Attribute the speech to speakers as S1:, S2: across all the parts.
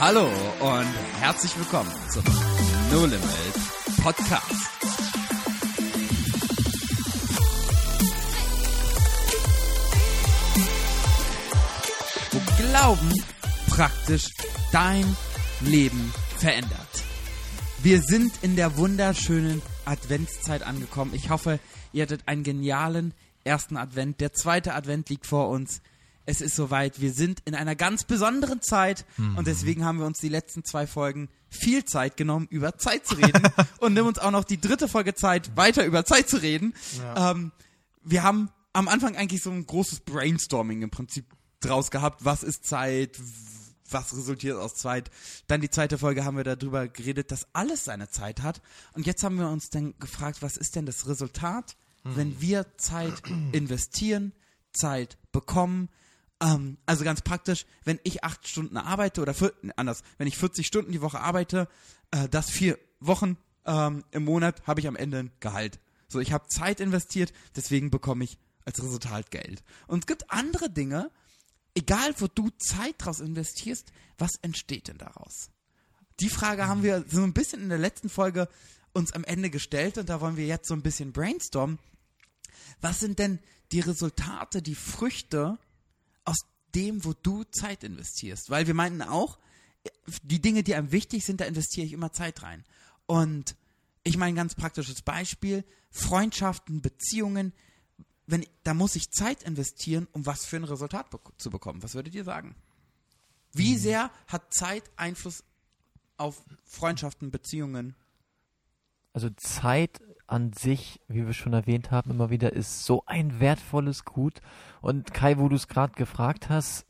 S1: Hallo und herzlich willkommen zum No Limit Podcast. Wo Glauben praktisch dein Leben verändert. Wir sind in der wunderschönen Adventszeit angekommen. Ich hoffe, ihr hattet einen genialen ersten Advent. Der zweite Advent liegt vor uns. Es ist soweit. Wir sind in einer ganz besonderen Zeit und deswegen haben wir uns die letzten zwei Folgen viel Zeit genommen, über Zeit zu reden und nimm uns auch noch die dritte Folge Zeit, weiter über Zeit zu reden. Ähm, wir haben am Anfang eigentlich so ein großes Brainstorming im Prinzip draus gehabt. Was ist Zeit? Was resultiert aus Zeit? Dann die zweite Folge haben wir darüber geredet, dass alles seine Zeit hat. Und jetzt haben wir uns dann gefragt, was ist denn das Resultat, wenn wir Zeit investieren, Zeit bekommen? Ähm, also ganz praktisch, wenn ich acht Stunden arbeite oder vier, anders, wenn ich 40 Stunden die Woche arbeite, äh, das vier Wochen ähm, im Monat, habe ich am Ende ein Gehalt. So, ich habe Zeit investiert, deswegen bekomme ich als Resultat Geld. Und es gibt andere Dinge, egal wo du Zeit draus investierst, was entsteht denn daraus? Die Frage haben wir so ein bisschen in der letzten Folge uns am Ende gestellt und da wollen wir jetzt so ein bisschen brainstormen. Was sind denn die Resultate, die Früchte aus dem, wo du Zeit investierst? Weil wir meinten auch, die Dinge, die einem wichtig sind, da investiere ich immer Zeit rein. Und ich meine, ganz praktisches Beispiel, Freundschaften, Beziehungen, wenn, da muss ich Zeit investieren, um was für ein Resultat bek zu bekommen. Was würdet ihr sagen? Wie sehr hat Zeit Einfluss auf Freundschaften, Beziehungen?
S2: Also Zeit an sich, wie wir schon erwähnt haben, immer wieder ist so ein wertvolles Gut. Und Kai, wo du es gerade gefragt hast,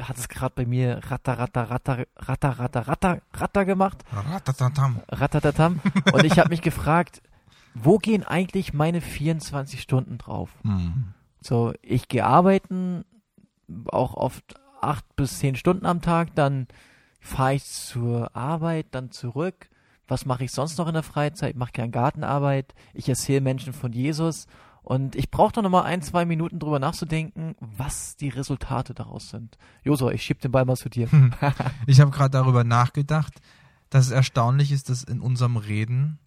S2: hat es gerade bei mir ratter, ratter, ratter, ratter, ratter, ratter, ratter gemacht.
S3: Ratatatam.
S2: Ratatatam. Und ich habe mich gefragt, wo gehen eigentlich meine 24 Stunden drauf?
S3: Hm.
S2: So, ich gehe arbeiten, auch oft acht bis zehn Stunden am Tag, dann fahre ich zur Arbeit, dann zurück. Was mache ich sonst noch in der Freizeit? Ich mache gerne Gartenarbeit. Ich erzähle Menschen von Jesus. Und ich brauche doch noch mal ein, zwei Minuten drüber nachzudenken, was die Resultate daraus sind. Joso, ich schieb den Ball mal zu dir.
S3: Ich habe gerade darüber nachgedacht, dass es erstaunlich ist, dass in unserem Reden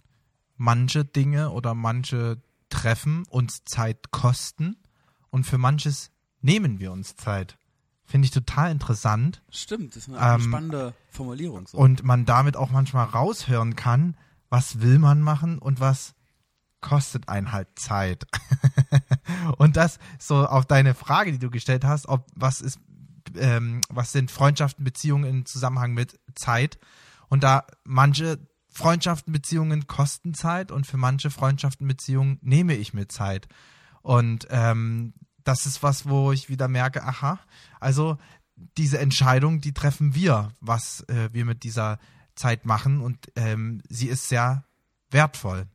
S3: manche Dinge oder manche Treffen uns Zeit kosten und für manches nehmen wir uns Zeit. Finde ich total interessant
S1: Stimmt, das ist eine
S3: Ähm,
S1: spannende Formulierung. So.
S3: und man damit auch manchmal raushören kann, was will man machen und was kostet einen halt Zeit. und das so auf deine Frage, die du gestellt hast, ob was ist, ähm, was sind Freundschaften, Beziehungen im Zusammenhang mit Zeit? Und da manche Freundschaften, Beziehungen kosten Zeit und für manche Freundschaften, Beziehungen nehme ich mir Zeit. Und ähm, das ist was, wo ich wieder merke, aha, also diese Entscheidung, die treffen wir, was äh, wir mit dieser Zeit machen und ähm, sie ist sehr wertvoll.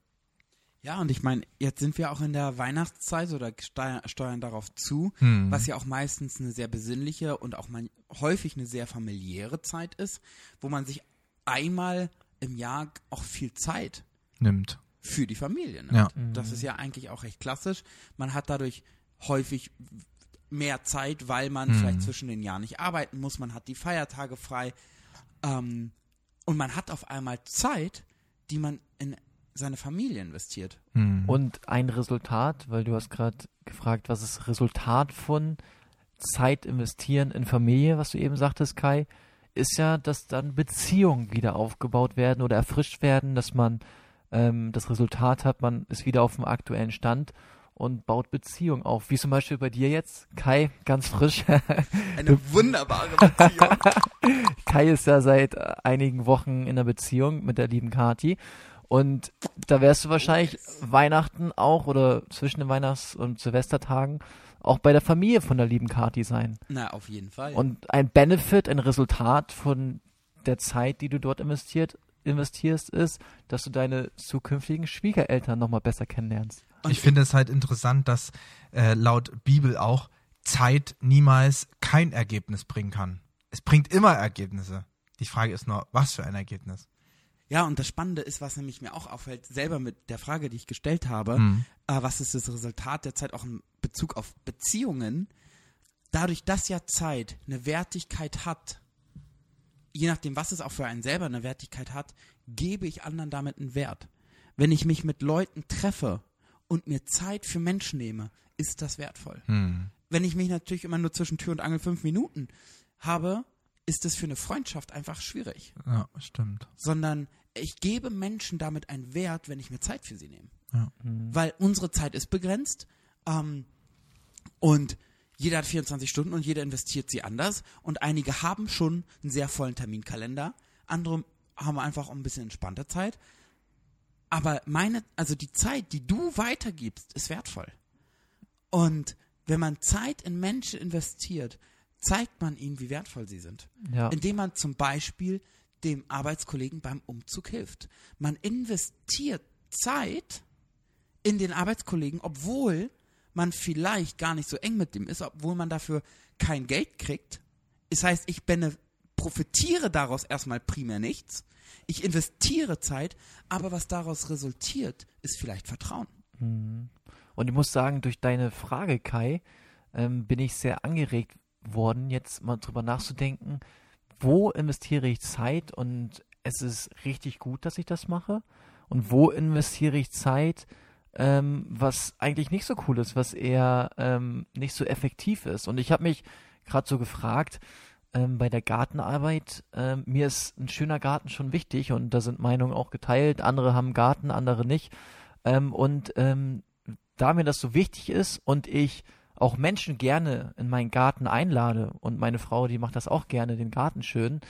S1: Ja, und ich meine, jetzt sind wir auch in der Weihnachtszeit oder steuern, darauf zu,
S3: Hm.
S1: was ja auch meistens eine sehr besinnliche und auch mal häufig eine sehr familiäre Zeit ist, wo man sich einmal im Jahr auch viel Zeit
S3: Nimmt.
S1: für die Familie nimmt.
S3: Ja.
S1: Das ist ja eigentlich auch recht klassisch. Man hat dadurch häufig mehr Zeit, weil man vielleicht zwischen den Jahren nicht arbeiten muss. Man hat die Feiertage frei. Ähm, und man hat auf einmal Zeit, die man in seine Familie investiert.
S3: Hm.
S2: Und ein Resultat, weil du hast gerade gefragt, was ist Resultat von Zeit investieren in Familie, was du eben sagtest, Kai, ist ja, dass dann Beziehungen wieder aufgebaut werden oder erfrischt werden, dass man ähm, das Resultat hat, man ist wieder auf dem aktuellen Stand und baut Beziehungen auf. Wie zum Beispiel bei dir jetzt, Kai, ganz frisch.
S1: Eine wunderbare Beziehung.
S2: Kai ist ja seit äh, einigen Wochen in einer Beziehung mit der lieben Kati. Und da wärst du wahrscheinlich Weihnachten auch oder zwischen den Weihnachts- und Silvestertagen auch bei der Familie von der lieben Kati sein.
S1: Na, auf jeden Fall.
S2: Und ein Benefit, ein Resultat von der Zeit, die du dort investiert, investierst, ist, dass du deine zukünftigen Schwiegereltern nochmal besser kennenlernst.
S1: Und
S3: ich finde es halt interessant, dass äh, laut Bibel auch Zeit niemals kein Ergebnis bringen kann. Es bringt immer Ergebnisse. Die Frage ist nur, was für ein Ergebnis.
S1: Ja, und das Spannende ist, was nämlich mir auch auffällt, selber mit der Frage, die ich gestellt habe,
S3: Mhm.
S1: äh, was ist das Resultat der Zeit auch in Bezug auf Beziehungen? Dadurch, dass ja Zeit eine Wertigkeit hat, je nachdem, was es auch für einen selber eine Wertigkeit hat, gebe ich anderen damit einen Wert. Wenn ich mich mit Leuten treffe und mir Zeit für Menschen nehme, ist das wertvoll.
S3: Hm.
S1: Wenn ich mich natürlich immer nur zwischen Tür und Angel fünf Minuten habe, ist das für eine Freundschaft einfach schwierig.
S3: Ja, stimmt.
S1: Sondern ich gebe Menschen damit einen Wert, wenn ich mir Zeit für sie nehme.
S3: Ja.
S1: Weil unsere Zeit ist begrenzt ähm, und jeder hat 24 Stunden und jeder investiert sie anders. Und einige haben schon einen sehr vollen Terminkalender, andere haben einfach auch ein bisschen entspannte Zeit. Aber meine, also die Zeit, die du weitergibst, ist wertvoll. Und wenn man Zeit in Menschen investiert, zeigt man ihnen, wie wertvoll sie sind.
S2: Ja.
S1: Indem man zum Beispiel dem Arbeitskollegen beim Umzug hilft. Man investiert Zeit in den Arbeitskollegen, obwohl man vielleicht gar nicht so eng mit dem ist, obwohl man dafür kein Geld kriegt. Das heißt, ich bene profitiere daraus erstmal primär nichts. Ich investiere Zeit, aber was daraus resultiert, ist vielleicht Vertrauen.
S2: Und ich muss sagen, durch deine Frage, Kai, ähm, bin ich sehr angeregt worden, jetzt mal drüber nachzudenken, wo investiere ich Zeit und es ist richtig gut, dass ich das mache und wo investiere ich Zeit, ähm, was eigentlich nicht so cool ist, was eher ähm, nicht so effektiv ist. Und ich habe mich gerade so gefragt, ähm, bei der Gartenarbeit, ähm, mir ist ein schöner Garten schon wichtig und da sind Meinungen auch geteilt. Andere haben Garten, andere nicht. Ähm, und ähm, da mir das so wichtig ist und ich auch Menschen gerne in meinen Garten einlade und meine Frau, die macht das auch gerne, den Garten schön,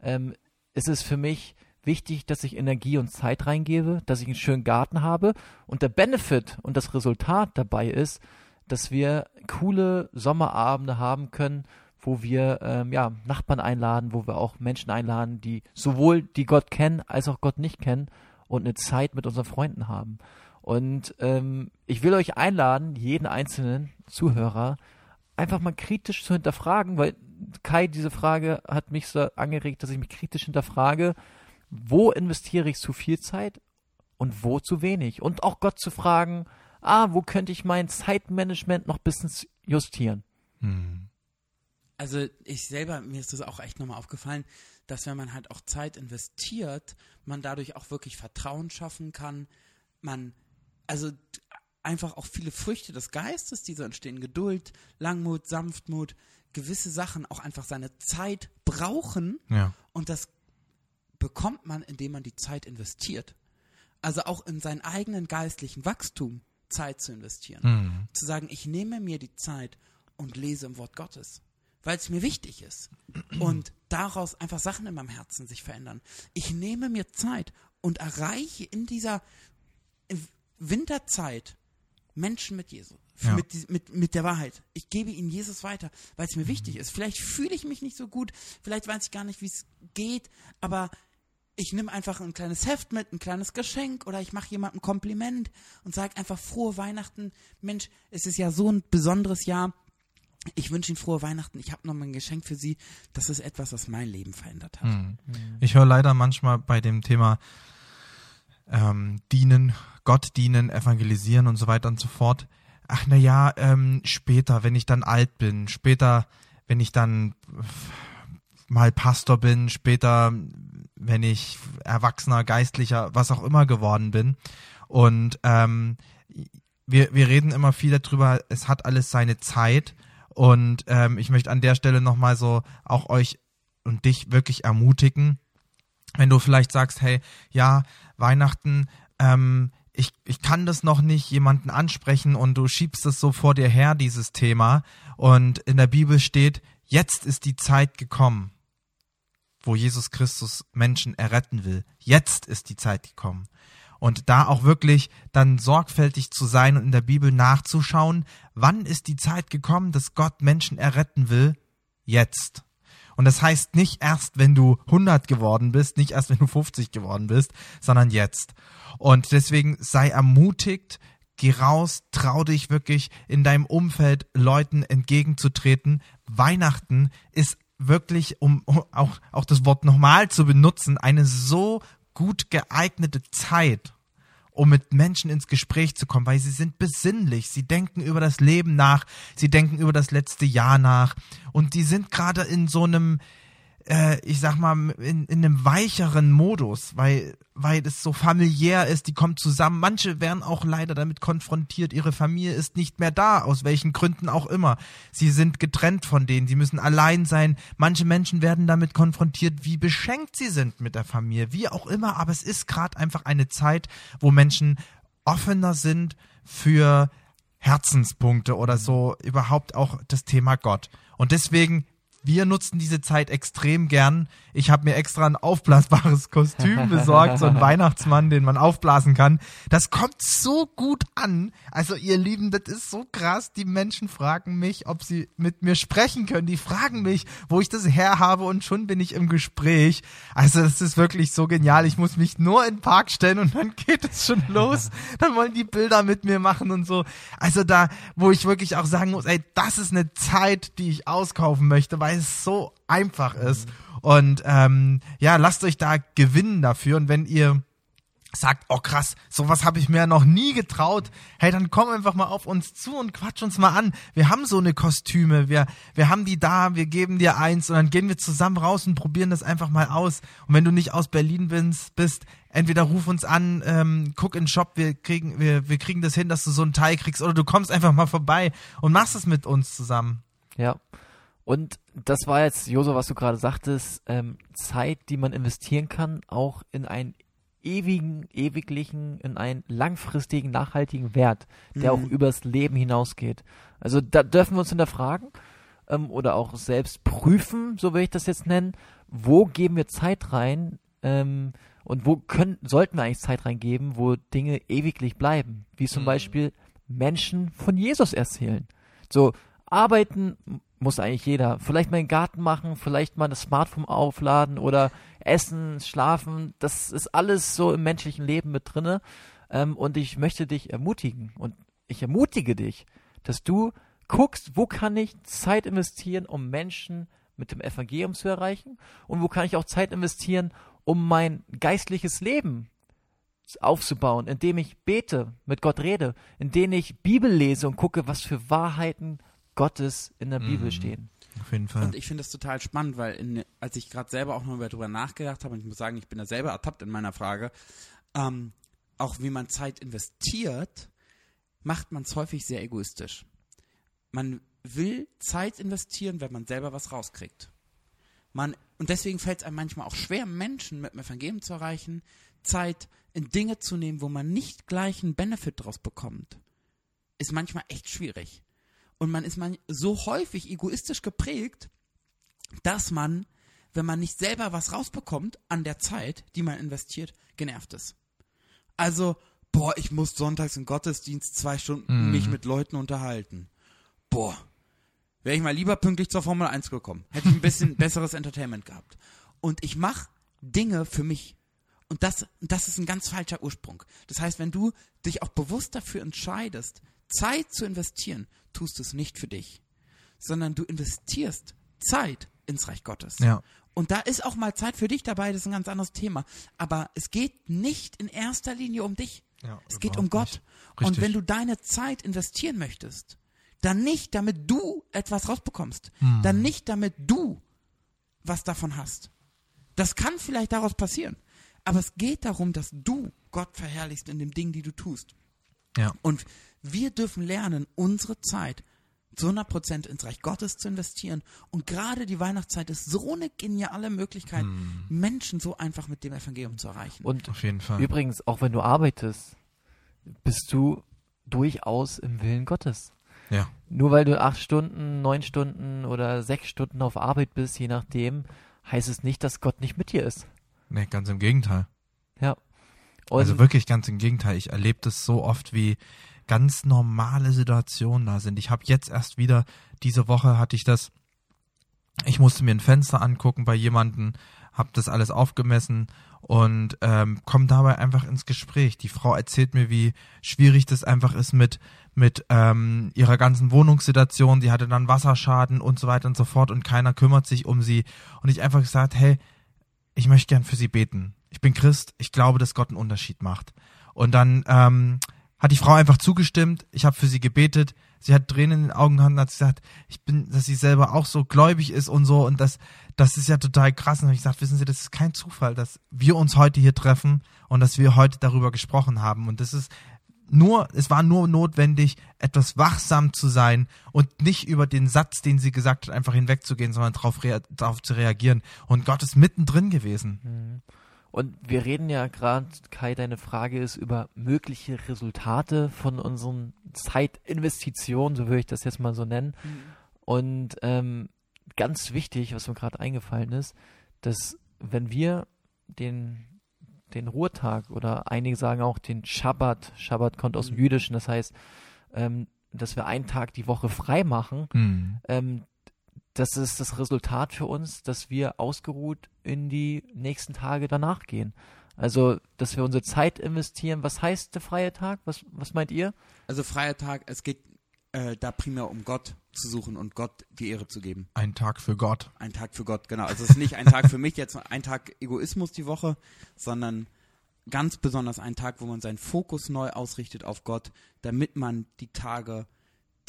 S2: ähm, ist es für mich wichtig, dass ich Energie und Zeit reingebe, dass ich einen schönen Garten habe und der Benefit und das Resultat dabei ist, dass wir coole Sommerabende haben können, wo wir ähm, ja, Nachbarn einladen, wo wir auch Menschen einladen, die sowohl die Gott kennen als auch Gott nicht kennen und eine Zeit mit unseren Freunden haben. Und ähm, ich will euch einladen, jeden einzelnen Zuhörer, einfach mal kritisch zu hinterfragen, weil Kai, diese Frage hat mich so angeregt, dass ich mich kritisch hinterfrage, wo investiere ich zu viel Zeit und wo zu wenig? Und auch Gott zu fragen, ah, wo könnte ich mein Zeitmanagement noch ein bisschen justieren?
S3: Hm.
S1: Also ich selber, mir ist das auch echt nochmal aufgefallen, dass wenn man halt auch Zeit investiert, man dadurch auch wirklich Vertrauen schaffen kann. Man, also einfach auch viele Früchte des Geistes, die so entstehen, Geduld, Langmut, Sanftmut, gewisse Sachen auch einfach seine Zeit brauchen
S3: Ja.
S1: und das bekommt man, indem man die Zeit investiert. Also auch in seinen eigenen geistlichen Wachstum Zeit zu investieren
S3: Hm.
S1: zu sagen, ich nehme mir die Zeit und lese im Wort Gottes, weil es mir wichtig ist und daraus einfach Sachen in meinem Herzen sich verändern. Ich nehme mir Zeit und erreiche in dieser Winterzeit Menschen mit Jesus,
S3: Ja.
S1: mit, mit, mit der Wahrheit. Ich gebe ihnen Jesus weiter, weil es mir wichtig ist. Vielleicht fühle ich mich nicht so gut, vielleicht weiß ich gar nicht, wie es geht, aber ich nehme einfach ein kleines Heft mit, ein kleines Geschenk oder ich mache jemandem ein Kompliment und sage einfach frohe Weihnachten. Mensch, es ist ja so ein besonderes Jahr. Ich wünsche Ihnen frohe Weihnachten. Ich habe noch mal ein Geschenk für Sie. Das ist etwas, was mein Leben verändert hat.
S3: Hm. Ich höre leider manchmal bei dem Thema ähm, dienen, Gott dienen, evangelisieren und so weiter und so fort. Ach na ja, ähm, später, wenn ich dann alt bin, später, wenn ich dann mal Pastor bin, später, wenn ich Erwachsener, Geistlicher, was auch immer geworden bin. Und ähm, wir, wir reden immer viel darüber, es hat alles seine Zeit. Und ähm, ich möchte an der Stelle nochmal so auch euch und dich wirklich ermutigen, wenn du vielleicht sagst, hey, ja, Weihnachten, ähm, ich, ich kann das noch nicht jemanden ansprechen und du schiebst es so vor dir her, dieses Thema. Und in der Bibel steht, jetzt ist die Zeit gekommen, wo Jesus Christus Menschen erretten will. Jetzt ist die Zeit gekommen. Und da auch wirklich dann sorgfältig zu sein und in der Bibel nachzuschauen, wann ist die Zeit gekommen, dass Gott Menschen erretten will? Jetzt. Und das heißt nicht erst, wenn du 100 geworden bist, nicht erst, wenn du 50 geworden bist, sondern jetzt. Und deswegen sei ermutigt, geh raus, trau dich wirklich in deinem Umfeld Leuten entgegenzutreten. Weihnachten ist wirklich, um auch, auch das Wort nochmal zu benutzen, eine so gut geeignete Zeit, um mit Menschen ins Gespräch zu kommen, weil sie sind besinnlich, sie denken über das Leben nach, sie denken über das letzte Jahr nach. Und die sind gerade in so einem äh, ich sag mal, in, in einem weicheren Modus, weil, weil es so familiär ist, die kommen zusammen. Manche werden auch leider damit konfrontiert, ihre Familie ist nicht mehr da, aus welchen Gründen auch immer. Sie sind getrennt von denen, sie müssen allein sein. Manche Menschen werden damit konfrontiert, wie beschenkt sie sind mit der Familie, wie auch immer, aber es ist gerade einfach eine Zeit, wo Menschen offener sind für Herzenspunkte oder so überhaupt auch das Thema Gott. Und deswegen wir nutzen diese Zeit extrem gern. Ich habe mir extra ein aufblasbares Kostüm besorgt, so ein Weihnachtsmann, den man aufblasen kann. Das kommt so gut an. Also ihr Lieben, das ist so krass. Die Menschen fragen mich, ob sie mit mir sprechen können. Die fragen mich, wo ich das her habe und schon bin ich im Gespräch. Also das ist wirklich so genial. Ich muss mich nur in den Park stellen und dann geht es schon los. Dann wollen die Bilder mit mir machen und so. Also da, wo ich wirklich auch sagen muss, ey, das ist eine Zeit, die ich auskaufen möchte, weil es so einfach ist. Und ähm, ja, lasst euch da gewinnen dafür. Und wenn ihr sagt, oh krass, sowas habe ich mir noch nie getraut. Hey, dann komm einfach mal auf uns zu und quatsch uns mal an. Wir haben so eine Kostüme, wir, wir haben die da, wir geben dir eins und dann gehen wir zusammen raus und probieren das einfach mal aus. Und wenn du nicht aus Berlin bist, bist entweder ruf uns an, ähm, guck in den Shop, wir kriegen, wir, wir kriegen das hin, dass du so ein Teil kriegst oder du kommst einfach mal vorbei und machst es mit uns zusammen.
S2: Ja. Und das war jetzt, Joso, was du gerade sagtest, ähm, Zeit, die man investieren kann, auch in einen ewigen, ewiglichen, in einen langfristigen, nachhaltigen Wert, der mhm. auch übers Leben hinausgeht. Also da dürfen wir uns hinterfragen ähm, oder auch selbst prüfen, so will ich das jetzt nennen, wo geben wir Zeit rein ähm, und wo können, sollten wir eigentlich Zeit reingeben, wo Dinge ewiglich bleiben, wie zum mhm. Beispiel Menschen von Jesus erzählen. So, arbeiten muss eigentlich jeder. Vielleicht mal einen Garten machen, vielleicht mal das Smartphone aufladen oder essen, schlafen. Das ist alles so im menschlichen Leben mit drinne. Ähm, und ich möchte dich ermutigen und ich ermutige dich, dass du guckst, wo kann ich Zeit investieren, um Menschen mit dem Evangelium zu erreichen und wo kann ich auch Zeit investieren, um mein geistliches Leben aufzubauen, indem ich bete, mit Gott rede, indem ich Bibel lese und gucke, was für Wahrheiten Gottes in der Bibel mhm. stehen.
S1: Auf jeden Fall. Und ich finde das total spannend, weil in, als ich gerade selber auch noch darüber nachgedacht habe, und ich muss sagen, ich bin da selber ertappt in meiner Frage, ähm, auch wie man Zeit investiert, macht man es häufig sehr egoistisch. Man will Zeit investieren, wenn man selber was rauskriegt. Man, und deswegen fällt es einem manchmal auch schwer, Menschen mit dem Evangelium zu erreichen, Zeit in Dinge zu nehmen, wo man nicht gleich einen Benefit draus bekommt. Ist manchmal echt schwierig. Und man ist man so häufig egoistisch geprägt, dass man, wenn man nicht selber was rausbekommt an der Zeit, die man investiert, genervt ist. Also, boah, ich muss sonntags im Gottesdienst zwei Stunden mhm. mich mit Leuten unterhalten. Boah, wäre ich mal lieber pünktlich zur Formel 1 gekommen. Hätte ich ein bisschen besseres Entertainment gehabt. Und ich mache Dinge für mich. Und das, das ist ein ganz falscher Ursprung. Das heißt, wenn du dich auch bewusst dafür entscheidest, Zeit zu investieren, tust du es nicht für dich, sondern du investierst Zeit ins Reich Gottes.
S3: Ja.
S1: Und da ist auch mal Zeit für dich dabei, das ist ein ganz anderes Thema. Aber es geht nicht in erster Linie um dich. Ja, es geht um Gott. Und wenn du deine Zeit investieren möchtest, dann nicht, damit du etwas rausbekommst. Hm. Dann nicht, damit du was davon hast. Das kann vielleicht daraus passieren. Aber es geht darum, dass du Gott verherrlichst in dem Ding, die du tust.
S3: Ja.
S1: Und wir dürfen lernen, unsere Zeit zu 100% ins Reich Gottes zu investieren. Und gerade die Weihnachtszeit ist so eine geniale Möglichkeit, hm. Menschen so einfach mit dem Evangelium zu erreichen.
S2: Und auf jeden Fall. Übrigens, auch wenn du arbeitest, bist du durchaus im Willen Gottes.
S3: Ja.
S2: Nur weil du acht Stunden, neun Stunden oder sechs Stunden auf Arbeit bist, je nachdem, heißt es nicht, dass Gott nicht mit dir ist.
S3: Nee, ganz im Gegenteil.
S2: Ja.
S3: Und also wirklich ganz im Gegenteil. Ich erlebe das so oft, wie ganz normale Situationen da sind. Ich habe jetzt erst wieder, diese Woche hatte ich das, ich musste mir ein Fenster angucken bei jemanden, habe das alles aufgemessen und ähm, komme dabei einfach ins Gespräch. Die Frau erzählt mir, wie schwierig das einfach ist mit mit ähm, ihrer ganzen Wohnungssituation. Sie hatte dann Wasserschaden und so weiter und so fort und keiner kümmert sich um sie. Und ich einfach gesagt, hey, ich möchte gern für sie beten. Ich bin Christ, ich glaube, dass Gott einen Unterschied macht. Und dann ähm, hat die Frau einfach zugestimmt. Ich habe für sie gebetet. Sie hat Tränen in den Augen gehabt und hat gesagt, ich bin, dass sie selber auch so gläubig ist und so und das, das ist ja total krass. Und ich gesagt, wissen Sie, das ist kein Zufall, dass wir uns heute hier treffen und dass wir heute darüber gesprochen haben. Und das ist nur, es war nur notwendig, etwas wachsam zu sein und nicht über den Satz, den sie gesagt hat, einfach hinwegzugehen, sondern darauf, rea zu reagieren. Und Gott ist mittendrin gewesen.
S2: Mhm. Und wir reden ja gerade, Kai, deine Frage ist über mögliche Resultate von unseren Zeitinvestitionen, so würde ich das jetzt mal so nennen. Mhm. Und ähm, ganz wichtig, was mir gerade eingefallen ist, dass wenn wir den den Ruhetag oder einige sagen auch den Schabbat. Schabbat kommt aus dem mhm. Jüdischen, das heißt, ähm, dass wir einen Tag die Woche frei machen. Mhm. Ähm, das ist das Resultat für uns, dass wir ausgeruht in die nächsten Tage danach gehen. Also, dass wir unsere Zeit investieren. Was heißt der freie Tag? Was, was meint ihr?
S1: Also, freier Tag, es geht äh, da primär um Gott zu suchen und Gott die Ehre zu geben.
S3: Ein Tag für Gott.
S1: Ein Tag für Gott, genau. Also, es ist nicht ein Tag für mich, jetzt ein Tag Egoismus die Woche, sondern ganz besonders ein Tag, wo man seinen Fokus neu ausrichtet auf Gott, damit man die Tage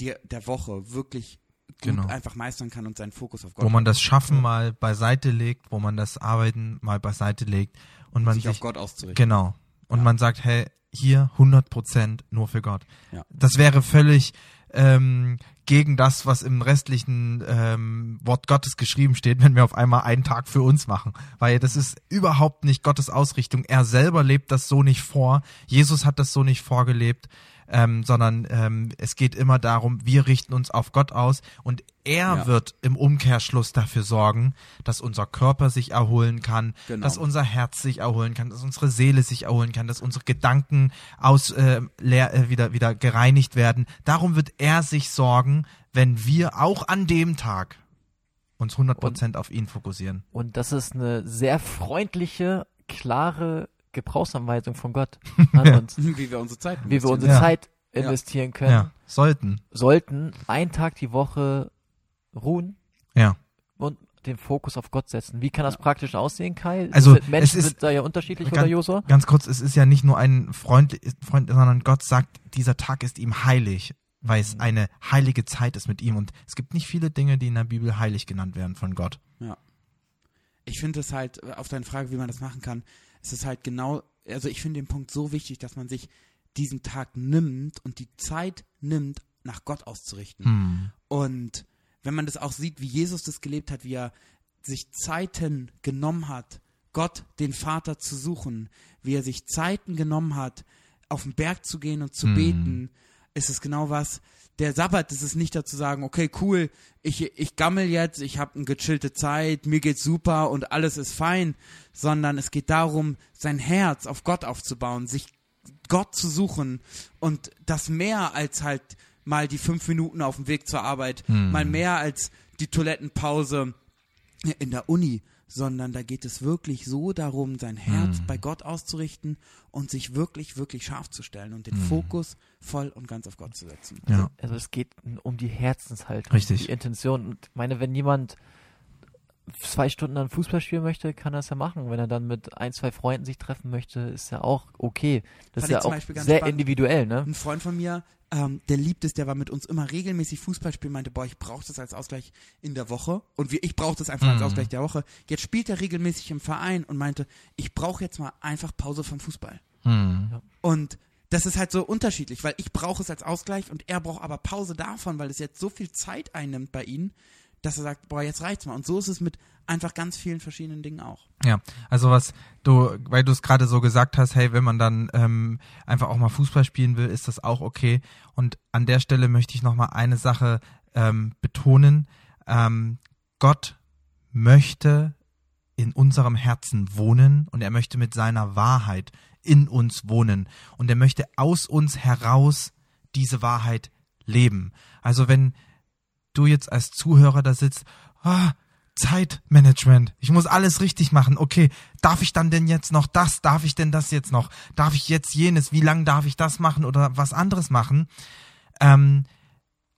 S1: der, der Woche wirklich genau. einfach meistern kann und seinen Fokus auf Gott.
S3: Wo man das Schaffen mal beiseite legt, wo man das Arbeiten mal beiseite legt und man
S1: sich,
S3: sich
S1: auf Gott auszurichten.
S3: Genau. Und ja. man sagt, hey, hier 100 Prozent nur für Gott. Ja. Das wäre völlig ähm, gegen das, was im restlichen ähm, Wort Gottes geschrieben steht, wenn wir auf einmal einen Tag für uns machen. Weil das ist überhaupt nicht Gottes Ausrichtung. Er selber lebt das so nicht vor. Jesus hat das so nicht vorgelebt ähm, sondern ähm, es geht immer darum, wir richten uns auf Gott aus und er ja. wird im Umkehrschluss dafür sorgen, dass unser Körper sich erholen kann, genau. dass unser Herz sich erholen kann, dass unsere Seele sich erholen kann, dass unsere Gedanken aus äh, leer, äh, wieder wieder gereinigt werden. Darum wird er sich sorgen, wenn wir auch an dem Tag uns 100% auf ihn fokussieren.
S2: Und das ist eine sehr freundliche, klare Gebrauchsanweisung von Gott
S1: an uns. wie wir unsere Zeit
S2: Wie wir unsere ja. Zeit investieren können. Ja.
S3: Sollten.
S2: Sollten einen Tag die Woche ruhen.
S3: Ja.
S2: Und den Fokus auf Gott setzen. Wie kann das praktisch aussehen, Kai?
S3: Also
S2: Menschen
S3: es
S2: ist, sind da ja unterschiedlich,
S3: ganz,
S2: oder Josua?
S3: Ganz kurz, es ist ja nicht nur ein Freund, Freund, sondern Gott sagt, dieser Tag ist ihm heilig, weil es mhm. eine heilige Zeit ist mit ihm. Und es gibt nicht viele Dinge, die in der Bibel heilig genannt werden von Gott.
S1: Ja. Ich finde es halt, äh, auf deine Frage, wie man das machen kann, es ist halt genau, also ich finde den Punkt so wichtig, dass man sich diesen Tag nimmt und die Zeit nimmt, nach Gott auszurichten. Hm. Und wenn man das auch sieht, wie Jesus das gelebt hat, wie er sich Zeiten genommen hat, Gott, den Vater zu suchen, wie er sich Zeiten genommen hat, auf den Berg zu gehen und zu hm. beten, ist es genau was, der Sabbat ist es nicht dazu sagen, okay, cool, ich, ich gammel jetzt, ich habe eine gechillte Zeit, mir geht's super und alles ist fein, sondern es geht darum, sein Herz auf Gott aufzubauen, sich Gott zu suchen und das mehr als halt mal die fünf Minuten auf dem Weg zur Arbeit, hm. mal mehr als die Toilettenpause in der Uni, sondern da geht es wirklich so darum, sein Herz mm. bei Gott auszurichten und sich wirklich, wirklich scharf zu stellen und den mm. Fokus voll und ganz auf Gott zu setzen.
S2: Ja. Also, also es geht um die Herzenshaltung,
S3: Richtig.
S2: die Intention. Und ich meine, wenn jemand zwei Stunden dann Fußball spielen möchte, kann er es ja machen. Wenn er dann mit ein, zwei Freunden sich treffen möchte, ist ja auch okay. Das Fand ist ja auch sehr spannend. individuell, ne?
S1: Ein Freund von mir, ähm, der liebt es, der war mit uns immer regelmäßig Fußball spielen, meinte, boah, ich brauche das als Ausgleich in der Woche und wir, ich brauche das einfach mhm. als Ausgleich der Woche. Jetzt spielt er regelmäßig im Verein und meinte, ich brauche jetzt mal einfach Pause vom Fußball. Mhm. Und das ist halt so unterschiedlich, weil ich brauche es als Ausgleich und er braucht aber Pause davon, weil es jetzt so viel Zeit einnimmt bei ihm, dass er sagt, boah, jetzt reicht's mal. Und so ist es mit einfach ganz vielen verschiedenen Dingen auch.
S3: Ja, also was du, weil du es gerade so gesagt hast, hey, wenn man dann ähm, einfach auch mal Fußball spielen will, ist das auch okay. Und an der Stelle möchte ich nochmal eine Sache ähm, betonen. Ähm, Gott möchte in unserem Herzen wohnen und er möchte mit seiner Wahrheit in uns wohnen und er möchte aus uns heraus diese Wahrheit leben. Also wenn du jetzt als Zuhörer da sitzt, ah, Zeitmanagement. Ich muss alles richtig machen. Okay, darf ich dann denn jetzt noch das? Darf ich denn das jetzt noch? Darf ich jetzt jenes? Wie lange darf ich das machen oder was anderes machen? Ähm,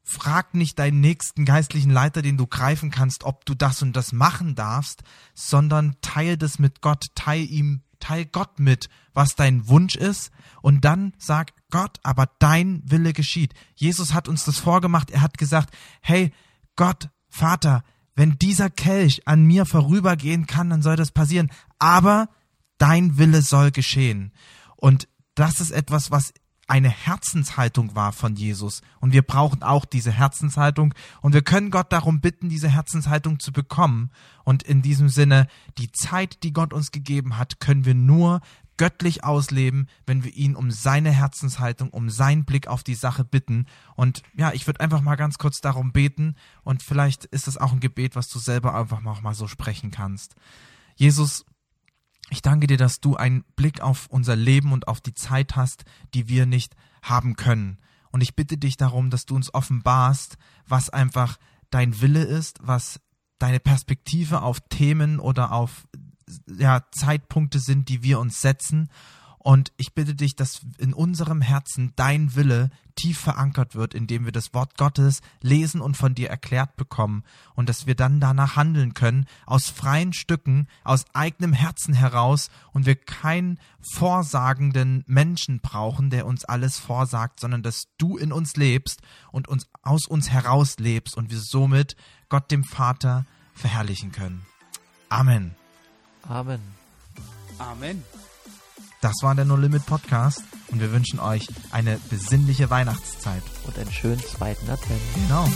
S3: frag nicht deinen nächsten geistlichen Leiter, den du greifen kannst, ob du das und das machen darfst, sondern teile das mit Gott, teile ihm teil Gott mit, was dein Wunsch ist und dann sag Gott, aber dein Wille geschieht. Jesus hat uns das vorgemacht. Er hat gesagt, hey, Gott, Vater, wenn dieser Kelch an mir vorübergehen kann, dann soll das passieren. Aber dein Wille soll geschehen. Und das ist etwas, was eine Herzenshaltung war von Jesus. Und wir brauchen auch diese Herzenshaltung. Und wir können Gott darum bitten, diese Herzenshaltung zu bekommen. Und in diesem Sinne, die Zeit, die Gott uns gegeben hat, können wir nur göttlich ausleben, wenn wir ihn um seine Herzenshaltung, um seinen Blick auf die Sache bitten. Und ja, ich würde einfach mal ganz kurz darum beten. Und vielleicht ist es auch ein Gebet, was du selber einfach mal so sprechen kannst. Jesus, ich danke dir, dass du einen Blick auf unser Leben und auf die Zeit hast, die wir nicht haben können. Und ich bitte dich darum, dass du uns offenbarst, was einfach dein Wille ist, was deine Perspektive auf Themen oder auf ja, Zeitpunkte sind, die wir uns setzen und ich bitte dich, dass in unserem Herzen dein Wille tief verankert wird, indem wir das Wort Gottes lesen und von dir erklärt bekommen und dass wir dann danach handeln können, aus freien Stücken, aus eigenem Herzen heraus und wir keinen vorsagenden Menschen brauchen, der uns alles vorsagt, sondern dass du in uns lebst und uns aus uns heraus lebst und wir somit Gott dem Vater verherrlichen können. Amen.
S2: Amen.
S1: Amen.
S3: Das war der No Limit Podcast und wir wünschen euch eine besinnliche Weihnachtszeit.
S2: Und einen schönen zweiten Advent.
S3: Genau.